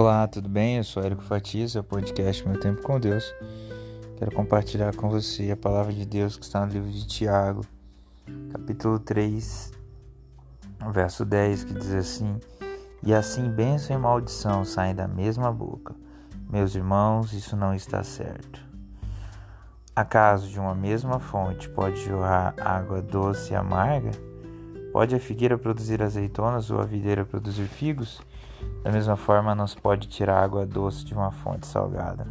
Olá, tudo bem? Eu sou Érico Fatias, é o podcast Meu Tempo com Deus. Quero compartilhar com você a palavra de Deus que está no livro de Tiago, capítulo 3, verso 10, que diz assim: E assim bênção e maldição saem da mesma boca. Meus irmãos, isso não está certo. Acaso de uma mesma fonte pode jorrar água doce e amarga? Pode a figueira produzir azeitonas ou a videira produzir figos? Da mesma forma, não se pode tirar água doce de uma fonte salgada.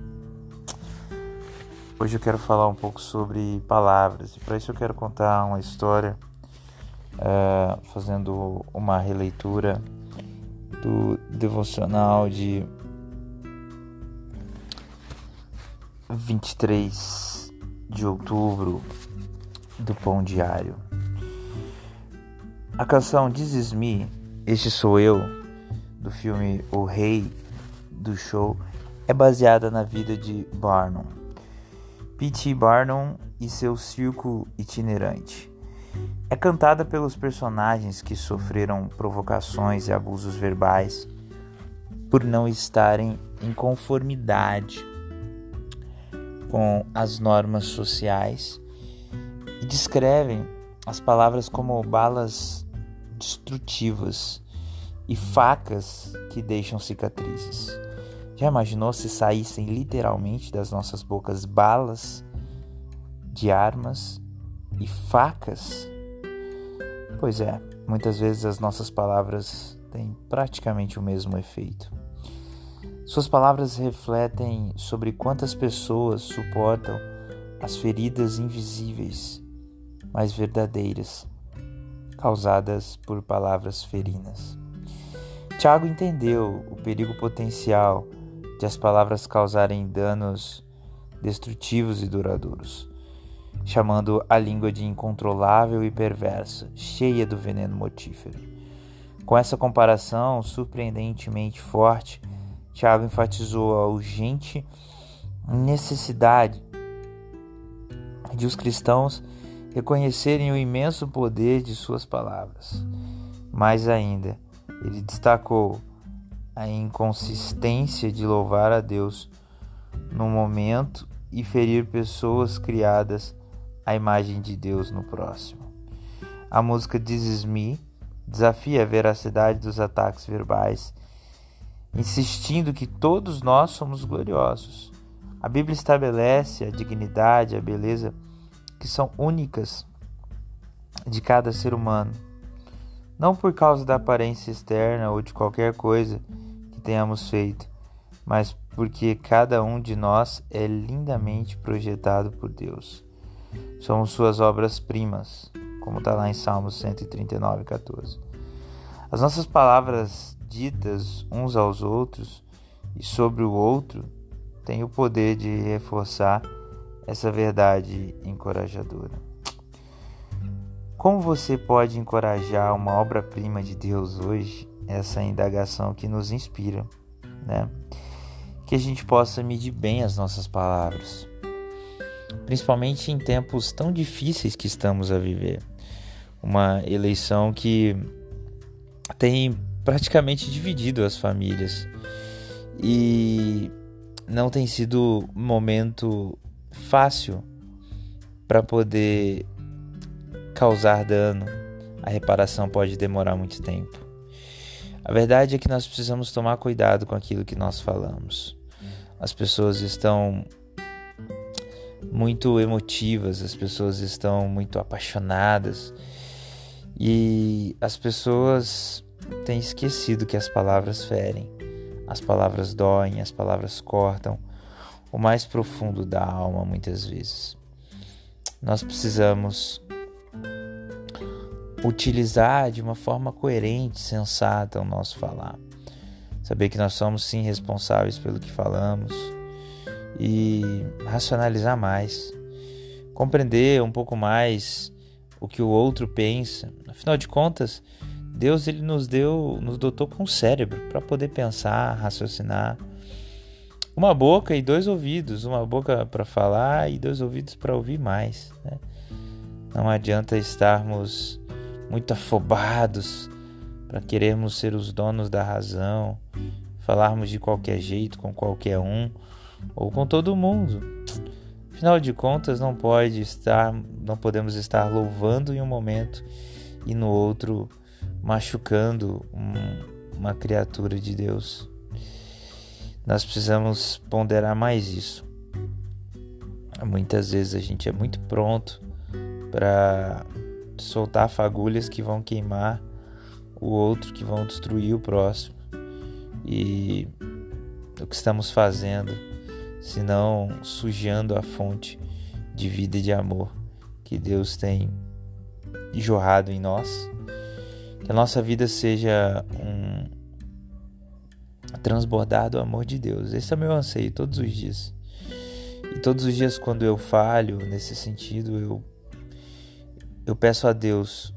Hoje eu quero falar um pouco sobre palavras e para isso eu quero contar uma história uh, fazendo uma releitura do devocional de 23 de outubro do Pão Diário. A canção Is Me, Este Sou Eu, do filme O Rei do Show é baseada na vida de Barnum. P.T. Barnum e seu circo itinerante. É cantada pelos personagens que sofreram provocações e abusos verbais por não estarem em conformidade com as normas sociais e descrevem as palavras como balas destrutivas e facas que deixam cicatrizes. Já imaginou se saíssem literalmente das nossas bocas balas de armas e facas? Pois é, muitas vezes as nossas palavras têm praticamente o mesmo efeito. Suas palavras refletem sobre quantas pessoas suportam as feridas invisíveis, mas verdadeiras, causadas por palavras ferinas. Tiago entendeu o perigo potencial de as palavras causarem danos destrutivos e duradouros, chamando a língua de incontrolável e perversa, cheia do veneno mortífero. Com essa comparação surpreendentemente forte, Tiago enfatizou a urgente necessidade de os cristãos reconhecerem o imenso poder de suas palavras. Mais ainda, ele destacou a inconsistência de louvar a Deus no momento e ferir pessoas criadas à imagem de Deus no próximo. A música This Is Me desafia a veracidade dos ataques verbais, insistindo que todos nós somos gloriosos. A Bíblia estabelece a dignidade, a beleza que são únicas de cada ser humano não por causa da aparência externa ou de qualquer coisa que tenhamos feito, mas porque cada um de nós é lindamente projetado por Deus. Somos suas obras-primas, como está lá em Salmos 139, 14. As nossas palavras ditas uns aos outros e sobre o outro têm o poder de reforçar essa verdade encorajadora. Como você pode encorajar uma obra-prima de Deus hoje? Essa indagação que nos inspira, né? Que a gente possa medir bem as nossas palavras, principalmente em tempos tão difíceis que estamos a viver. Uma eleição que tem praticamente dividido as famílias e não tem sido um momento fácil para poder causar dano, a reparação pode demorar muito tempo. A verdade é que nós precisamos tomar cuidado com aquilo que nós falamos. As pessoas estão muito emotivas, as pessoas estão muito apaixonadas e as pessoas têm esquecido que as palavras ferem, as palavras doem, as palavras cortam o mais profundo da alma muitas vezes. Nós precisamos utilizar de uma forma coerente, sensata o nosso falar. Saber que nós somos sim responsáveis pelo que falamos e racionalizar mais, compreender um pouco mais o que o outro pensa. Afinal de contas, Deus ele nos deu, nos dotou com um cérebro para poder pensar, raciocinar. Uma boca e dois ouvidos, uma boca para falar e dois ouvidos para ouvir mais. Né? Não adianta estarmos muito afobados para querermos ser os donos da razão, falarmos de qualquer jeito, com qualquer um ou com todo mundo. Afinal de contas, não pode estar, não podemos estar louvando em um momento e no outro machucando um, uma criatura de Deus. Nós precisamos ponderar mais isso. Muitas vezes a gente é muito pronto para soltar fagulhas que vão queimar o outro, que vão destruir o próximo. E o que estamos fazendo, senão sujando a fonte de vida e de amor que Deus tem jorrado em nós. Que a nossa vida seja um transbordado amor de Deus. Esse é o meu anseio todos os dias. E todos os dias quando eu falho nesse sentido, eu eu peço a Deus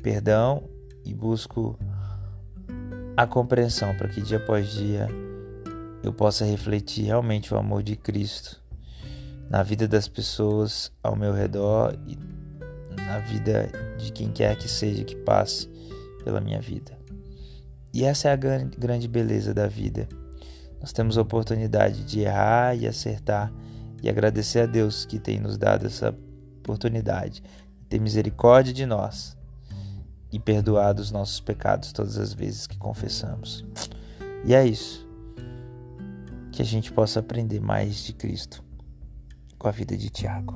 perdão e busco a compreensão para que dia após dia eu possa refletir realmente o amor de Cristo na vida das pessoas ao meu redor e na vida de quem quer que seja que passe pela minha vida. E essa é a grande beleza da vida. Nós temos a oportunidade de errar e acertar e agradecer a Deus que tem nos dado essa oportunidade ter misericórdia de nós e perdoado os nossos pecados todas as vezes que confessamos. E é isso. Que a gente possa aprender mais de Cristo com a vida de Tiago.